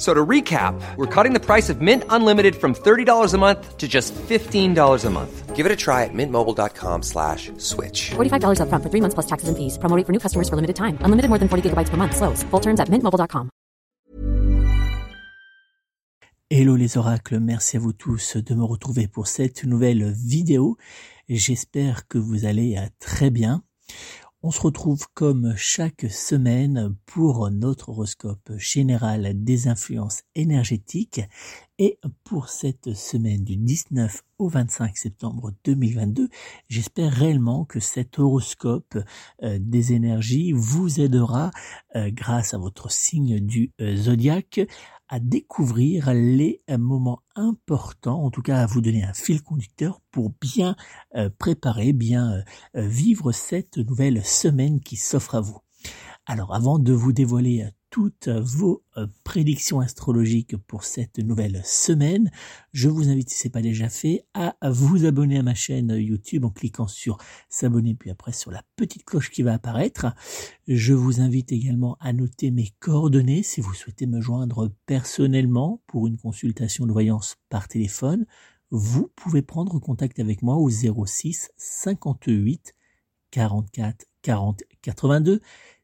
So to recap, we're cutting the price of Mint Unlimited from $30 a month to just $15 a month. Give it a try at mintmobile.com slash switch. $45 upfront for three months plus taxes and fees. Promo rate for new customers for limited time. Unlimited more than 40 gigabytes per month. Slows. Full terms at mintmobile.com. Hello les oracles, merci à vous tous de me retrouver pour cette nouvelle vidéo. J'espère que vous allez très bien. On se retrouve comme chaque semaine pour notre horoscope général des influences énergétiques. Et pour cette semaine du 19 au 25 septembre 2022, j'espère réellement que cet horoscope euh, des énergies vous aidera euh, grâce à votre signe du euh, zodiaque à découvrir les moments importants, en tout cas à vous donner un fil conducteur pour bien euh, préparer, bien euh, euh, vivre cette nouvelle semaine qui s'offre à vous. Alors avant de vous dévoiler toutes vos euh, prédictions astrologiques pour cette nouvelle semaine. Je vous invite, si ce n'est pas déjà fait, à vous abonner à ma chaîne YouTube en cliquant sur s'abonner, puis après sur la petite cloche qui va apparaître. Je vous invite également à noter mes coordonnées si vous souhaitez me joindre personnellement pour une consultation de voyance par téléphone. Vous pouvez prendre contact avec moi au 06 58 44 40 82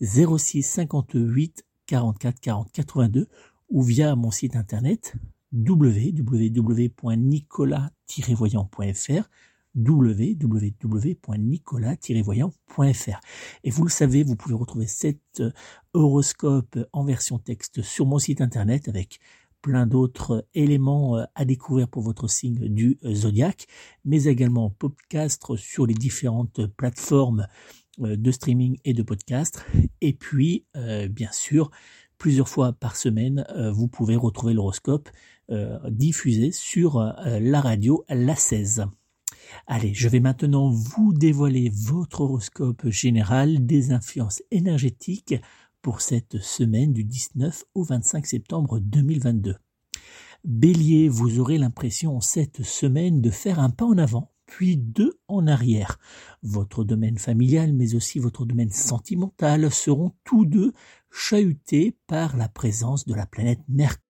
06 58 44 40 82 ou via mon site internet www.nicolas-voyant.fr www.nicolas-voyant.fr Et vous le savez, vous pouvez retrouver cet euh, horoscope en version texte sur mon site internet avec plein d'autres éléments euh, à découvrir pour votre signe du euh, zodiaque, mais également podcast sur les différentes plateformes de streaming et de podcast. Et puis, euh, bien sûr, plusieurs fois par semaine, euh, vous pouvez retrouver l'horoscope diffusé sur la radio La 16. Allez, je vais maintenant vous dévoiler votre horoscope général des influences énergétiques pour cette semaine du 19 au 25 septembre 2022. Bélier, vous aurez l'impression cette semaine de faire un pas en avant puis deux en arrière. Votre domaine familial, mais aussi votre domaine sentimental seront tous deux chahutés par la présence de la planète Mercure.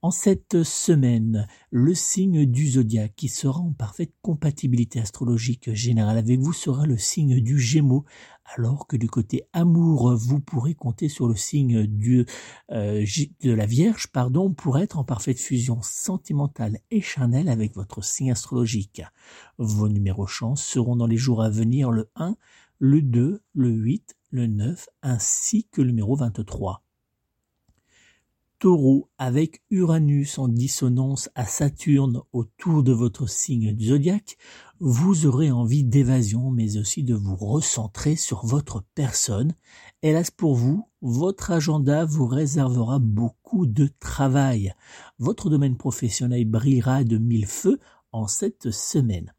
En cette semaine, le signe du zodiaque qui sera en parfaite compatibilité astrologique générale avec vous sera le signe du Gémeaux, alors que du côté amour, vous pourrez compter sur le signe euh, de la Vierge, pardon, pour être en parfaite fusion sentimentale et charnelle avec votre signe astrologique. Vos numéros chance seront dans les jours à venir le 1, le 2, le 8, le 9, ainsi que le numéro 23. Taureau, avec Uranus en dissonance à Saturne autour de votre signe zodiaque, vous aurez envie d'évasion, mais aussi de vous recentrer sur votre personne. Hélas pour vous, votre agenda vous réservera beaucoup de travail. Votre domaine professionnel brillera de mille feux en cette semaine.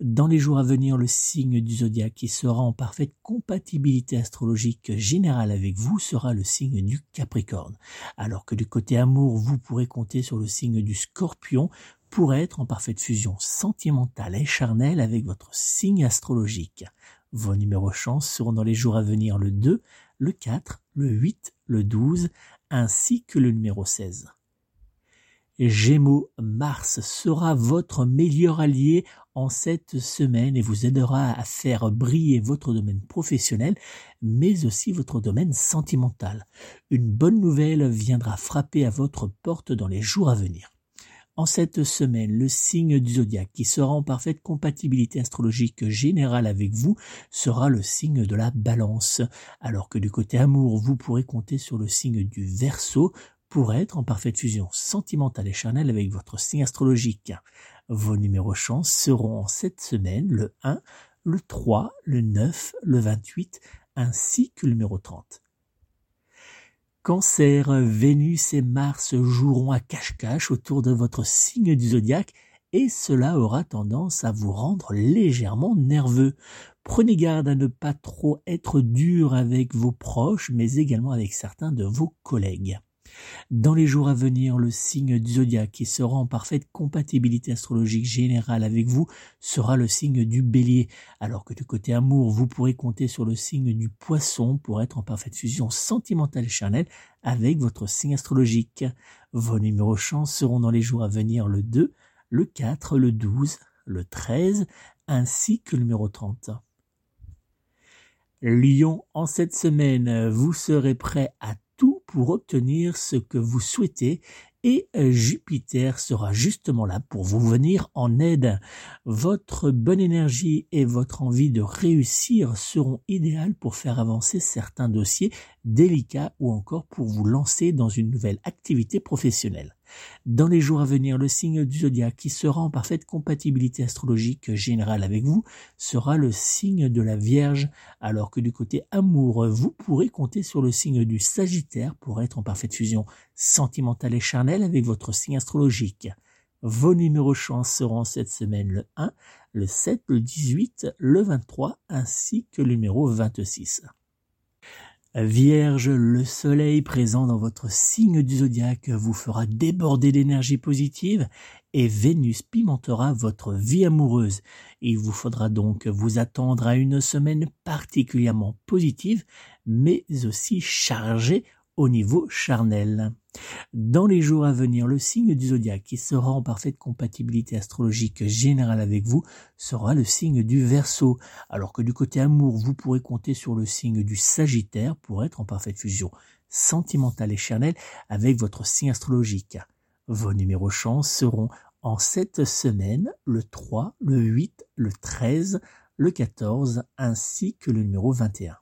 Dans les jours à venir, le signe du zodiaque qui sera en parfaite compatibilité astrologique générale avec vous sera le signe du Capricorne. Alors que du côté amour, vous pourrez compter sur le signe du Scorpion pour être en parfaite fusion sentimentale et charnelle avec votre signe astrologique. Vos numéros chance seront dans les jours à venir le 2, le 4, le 8, le 12 ainsi que le numéro 16. Gémeaux, Mars sera votre meilleur allié en cette semaine et vous aidera à faire briller votre domaine professionnel, mais aussi votre domaine sentimental. Une bonne nouvelle viendra frapper à votre porte dans les jours à venir. En cette semaine, le signe du zodiaque qui sera en parfaite compatibilité astrologique générale avec vous sera le signe de la balance, alors que du côté amour, vous pourrez compter sur le signe du verso pour être en parfaite fusion sentimentale et charnelle avec votre signe astrologique. Vos numéros chance seront en cette semaine le 1, le 3, le 9, le 28 ainsi que le numéro 30. Cancer, Vénus et Mars joueront à cache-cache autour de votre signe du zodiaque et cela aura tendance à vous rendre légèrement nerveux. Prenez garde à ne pas trop être dur avec vos proches, mais également avec certains de vos collègues. Dans les jours à venir, le signe du zodiaque qui sera en parfaite compatibilité astrologique générale avec vous sera le signe du bélier, alors que du côté amour, vous pourrez compter sur le signe du poisson pour être en parfaite fusion sentimentale et charnelle avec votre signe astrologique. Vos numéros chance seront dans les jours à venir le 2, le 4, le 12, le 13, ainsi que le numéro 30. Lion, en cette semaine, vous serez prêt à pour obtenir ce que vous souhaitez et euh, Jupiter sera justement là pour vous venir en aide. Votre bonne énergie et votre envie de réussir seront idéales pour faire avancer certains dossiers délicats ou encore pour vous lancer dans une nouvelle activité professionnelle. Dans les jours à venir, le signe du zodiaque qui sera en parfaite compatibilité astrologique générale avec vous sera le signe de la Vierge, alors que du côté amour, vous pourrez compter sur le signe du Sagittaire pour être en parfaite fusion sentimentale et charnelle avec votre signe astrologique. Vos numéros chance seront cette semaine le 1, le 7, le 18, le 23 ainsi que le numéro 26. Vierge, le soleil présent dans votre signe du zodiaque vous fera déborder d'énergie positive et Vénus pimentera votre vie amoureuse. Il vous faudra donc vous attendre à une semaine particulièrement positive, mais aussi chargée au niveau charnel. Dans les jours à venir, le signe du zodiaque qui sera en parfaite compatibilité astrologique générale avec vous sera le signe du Verseau, alors que du côté amour, vous pourrez compter sur le signe du Sagittaire pour être en parfaite fusion sentimentale et charnelle avec votre signe astrologique. Vos numéros chance seront en cette semaine le 3, le 8, le 13, le 14 ainsi que le numéro 21.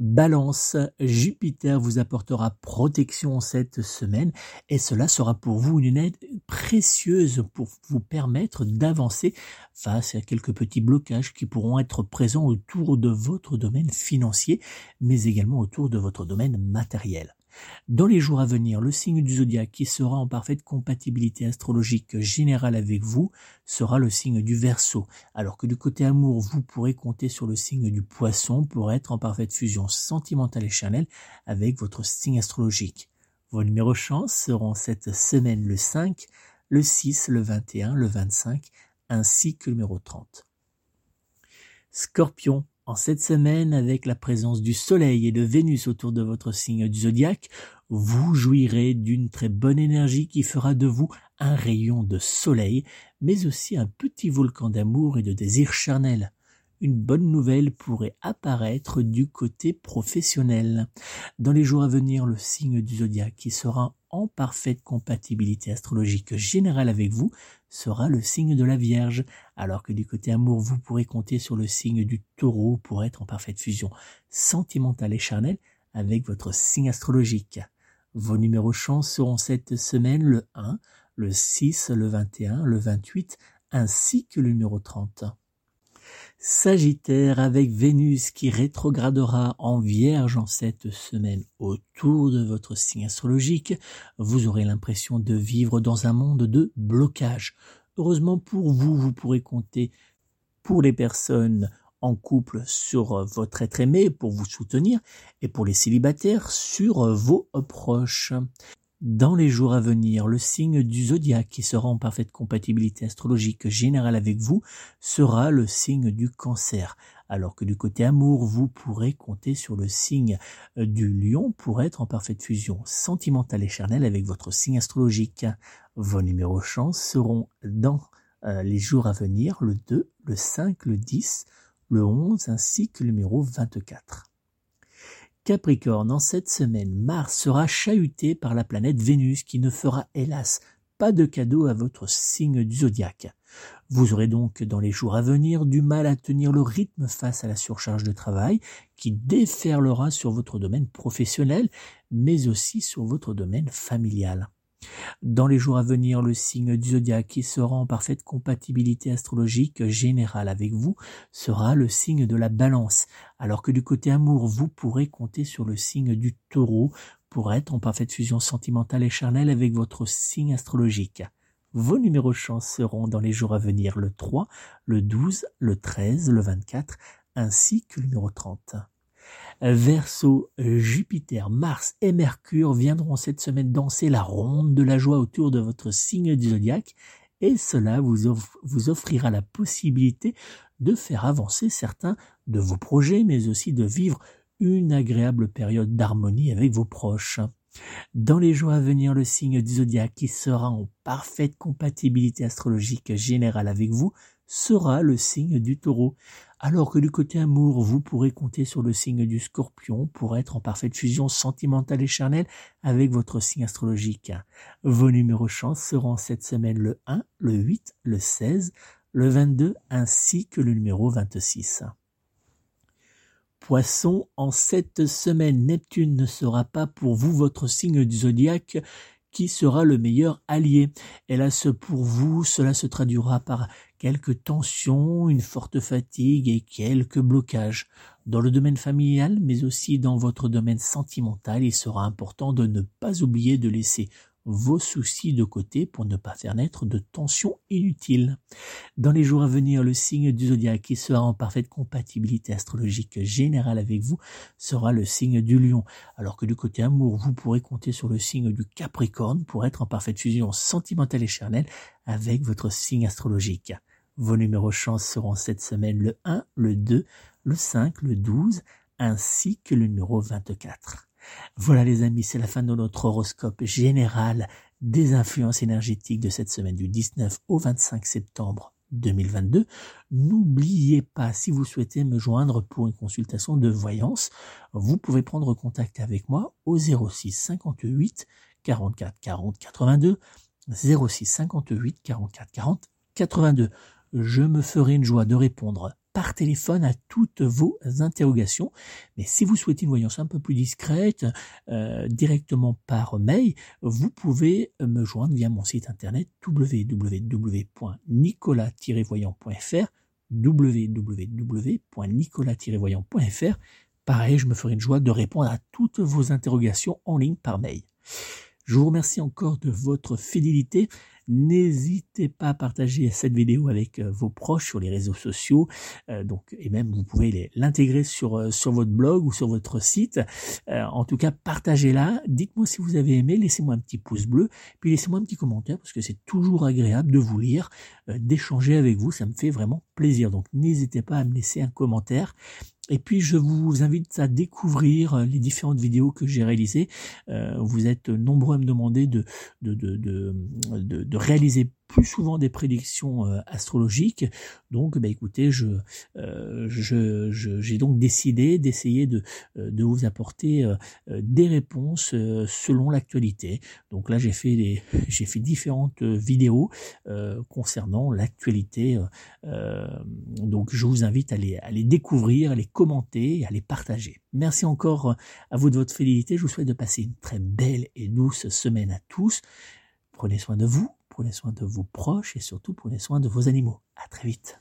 Balance, Jupiter vous apportera protection cette semaine et cela sera pour vous une aide précieuse pour vous permettre d'avancer face à quelques petits blocages qui pourront être présents autour de votre domaine financier mais également autour de votre domaine matériel. Dans les jours à venir, le signe du zodiaque qui sera en parfaite compatibilité astrologique générale avec vous sera le signe du Verseau, alors que du côté amour, vous pourrez compter sur le signe du Poisson pour être en parfaite fusion sentimentale et charnelle avec votre signe astrologique. Vos numéros chance seront cette semaine le 5, le 6, le 21, le 25 ainsi que le numéro 30. Scorpion, en cette semaine, avec la présence du Soleil et de Vénus autour de votre signe du zodiaque, vous jouirez d'une très bonne énergie qui fera de vous un rayon de soleil, mais aussi un petit volcan d'amour et de désir charnel une bonne nouvelle pourrait apparaître du côté professionnel. Dans les jours à venir, le signe du zodiaque qui sera en parfaite compatibilité astrologique générale avec vous sera le signe de la Vierge, alors que du côté amour, vous pourrez compter sur le signe du taureau pour être en parfaite fusion sentimentale et charnelle avec votre signe astrologique. Vos numéros chance seront cette semaine le 1, le 6, le 21, le 28, ainsi que le numéro 30. Sagittaire avec Vénus qui rétrogradera en Vierge en cette semaine autour de votre signe astrologique, vous aurez l'impression de vivre dans un monde de blocage. Heureusement pour vous, vous pourrez compter pour les personnes en couple sur votre être aimé pour vous soutenir et pour les célibataires sur vos proches. Dans les jours à venir, le signe du zodiaque qui sera en parfaite compatibilité astrologique générale avec vous sera le signe du cancer, alors que du côté amour, vous pourrez compter sur le signe euh, du lion pour être en parfaite fusion sentimentale et charnelle avec votre signe astrologique. Vos numéros chance seront dans euh, les jours à venir le 2, le 5, le 10, le 11 ainsi que le numéro 24. Capricorne, en cette semaine, Mars sera chahuté par la planète Vénus qui ne fera hélas pas de cadeau à votre signe du zodiaque. Vous aurez donc dans les jours à venir du mal à tenir le rythme face à la surcharge de travail qui déferlera sur votre domaine professionnel mais aussi sur votre domaine familial. Dans les jours à venir, le signe du zodiaque qui sera en parfaite compatibilité astrologique générale avec vous sera le signe de la balance, alors que du côté amour, vous pourrez compter sur le signe du taureau pour être en parfaite fusion sentimentale et charnelle avec votre signe astrologique. Vos numéros chance seront dans les jours à venir le 3, le 12, le 13, le 24, ainsi que le numéro 30. Verseau, Jupiter, Mars et Mercure viendront cette semaine danser la ronde de la joie autour de votre signe du zodiaque et cela vous, offrira la possibilité de faire avancer certains de vos projets mais aussi de vivre une agréable période d'harmonie avec vos proches. Dans les jours à venir, le signe du zodiaque qui sera en parfaite compatibilité astrologique générale avec vous sera le signe du taureau, alors que du côté amour, vous pourrez compter sur le signe du scorpion pour être en parfaite fusion sentimentale et charnelle avec votre signe astrologique. Vos numéros chance seront cette semaine le 1, le 8, le 16, le 22 ainsi que le numéro 26. Poisson, en cette semaine, Neptune ne sera pas pour vous votre signe du zodiaque qui sera le meilleur allié. Hélas pour vous, cela se traduira par quelques tensions, une forte fatigue et quelques blocages. Dans le domaine familial, mais aussi dans votre domaine sentimental, il sera important de ne pas oublier de laisser vos soucis de côté pour ne pas faire naître de tensions inutiles. Dans les jours à venir, le signe du zodiaque qui sera en parfaite compatibilité astrologique générale avec vous sera le signe du lion, alors que du côté amour, vous pourrez compter sur le signe du capricorne pour être en parfaite fusion sentimentale et charnelle avec votre signe astrologique. Vos numéros chance seront cette semaine le 1, le 2, le 5, le 12, ainsi que le numéro 24. Voilà les amis, c'est la fin de notre horoscope général des influences énergétiques de cette semaine du 19 au 25 septembre 2022. N'oubliez pas, si vous souhaitez me joindre pour une consultation de voyance, vous pouvez prendre contact avec moi au 06 58 44 40 82 06 58 44 40 82 je me ferai une joie de répondre par téléphone à toutes vos interrogations. Mais si vous souhaitez une voyance un peu plus discrète, euh, directement par mail, vous pouvez me joindre via mon site internet www.nicolas-voyant.fr www.nicolas-voyant.fr Pareil, je me ferai une joie de répondre à toutes vos interrogations en ligne par mail. Je vous remercie encore de votre fidélité. N'hésitez pas à partager cette vidéo avec euh, vos proches sur les réseaux sociaux. Euh, donc, et même vous pouvez l'intégrer sur, euh, sur votre blog ou sur votre site. en tout cas, partagez-la. Dites-moi si vous avez aimé. Laissez-moi un petit pouce bleu. Puis laissez-moi un petit commentaire parce que c'est toujours agréable de vous lire, d'échanger avec vous. Ça me fait vraiment plaisir. Donc, n'hésitez pas à me laisser un commentaire. Et puis je vous invite à découvrir euh, les différentes vidéos que j'ai réalisées. Euh, vous êtes nombreux à me demander de, de, de, de, de réaliser plus souvent des prédictions euh, astrologiques. Donc, bah, écoutez, je, euh, je, j'ai donc décidé d'essayer de, euh, de vous apporter des réponses selon l'actualité. Donc là, j'ai fait des, j'ai fait différentes vidéos concernant l'actualité. donc, je vous invite à les, à les découvrir, à les commenter à les partager. Merci encore à vous de votre fidélité. Je vous souhaite de passer une très belle et douce semaine à tous. Prenez soin de vous prenez soin de vos proches et surtout prenez soin de vos animaux. À très vite.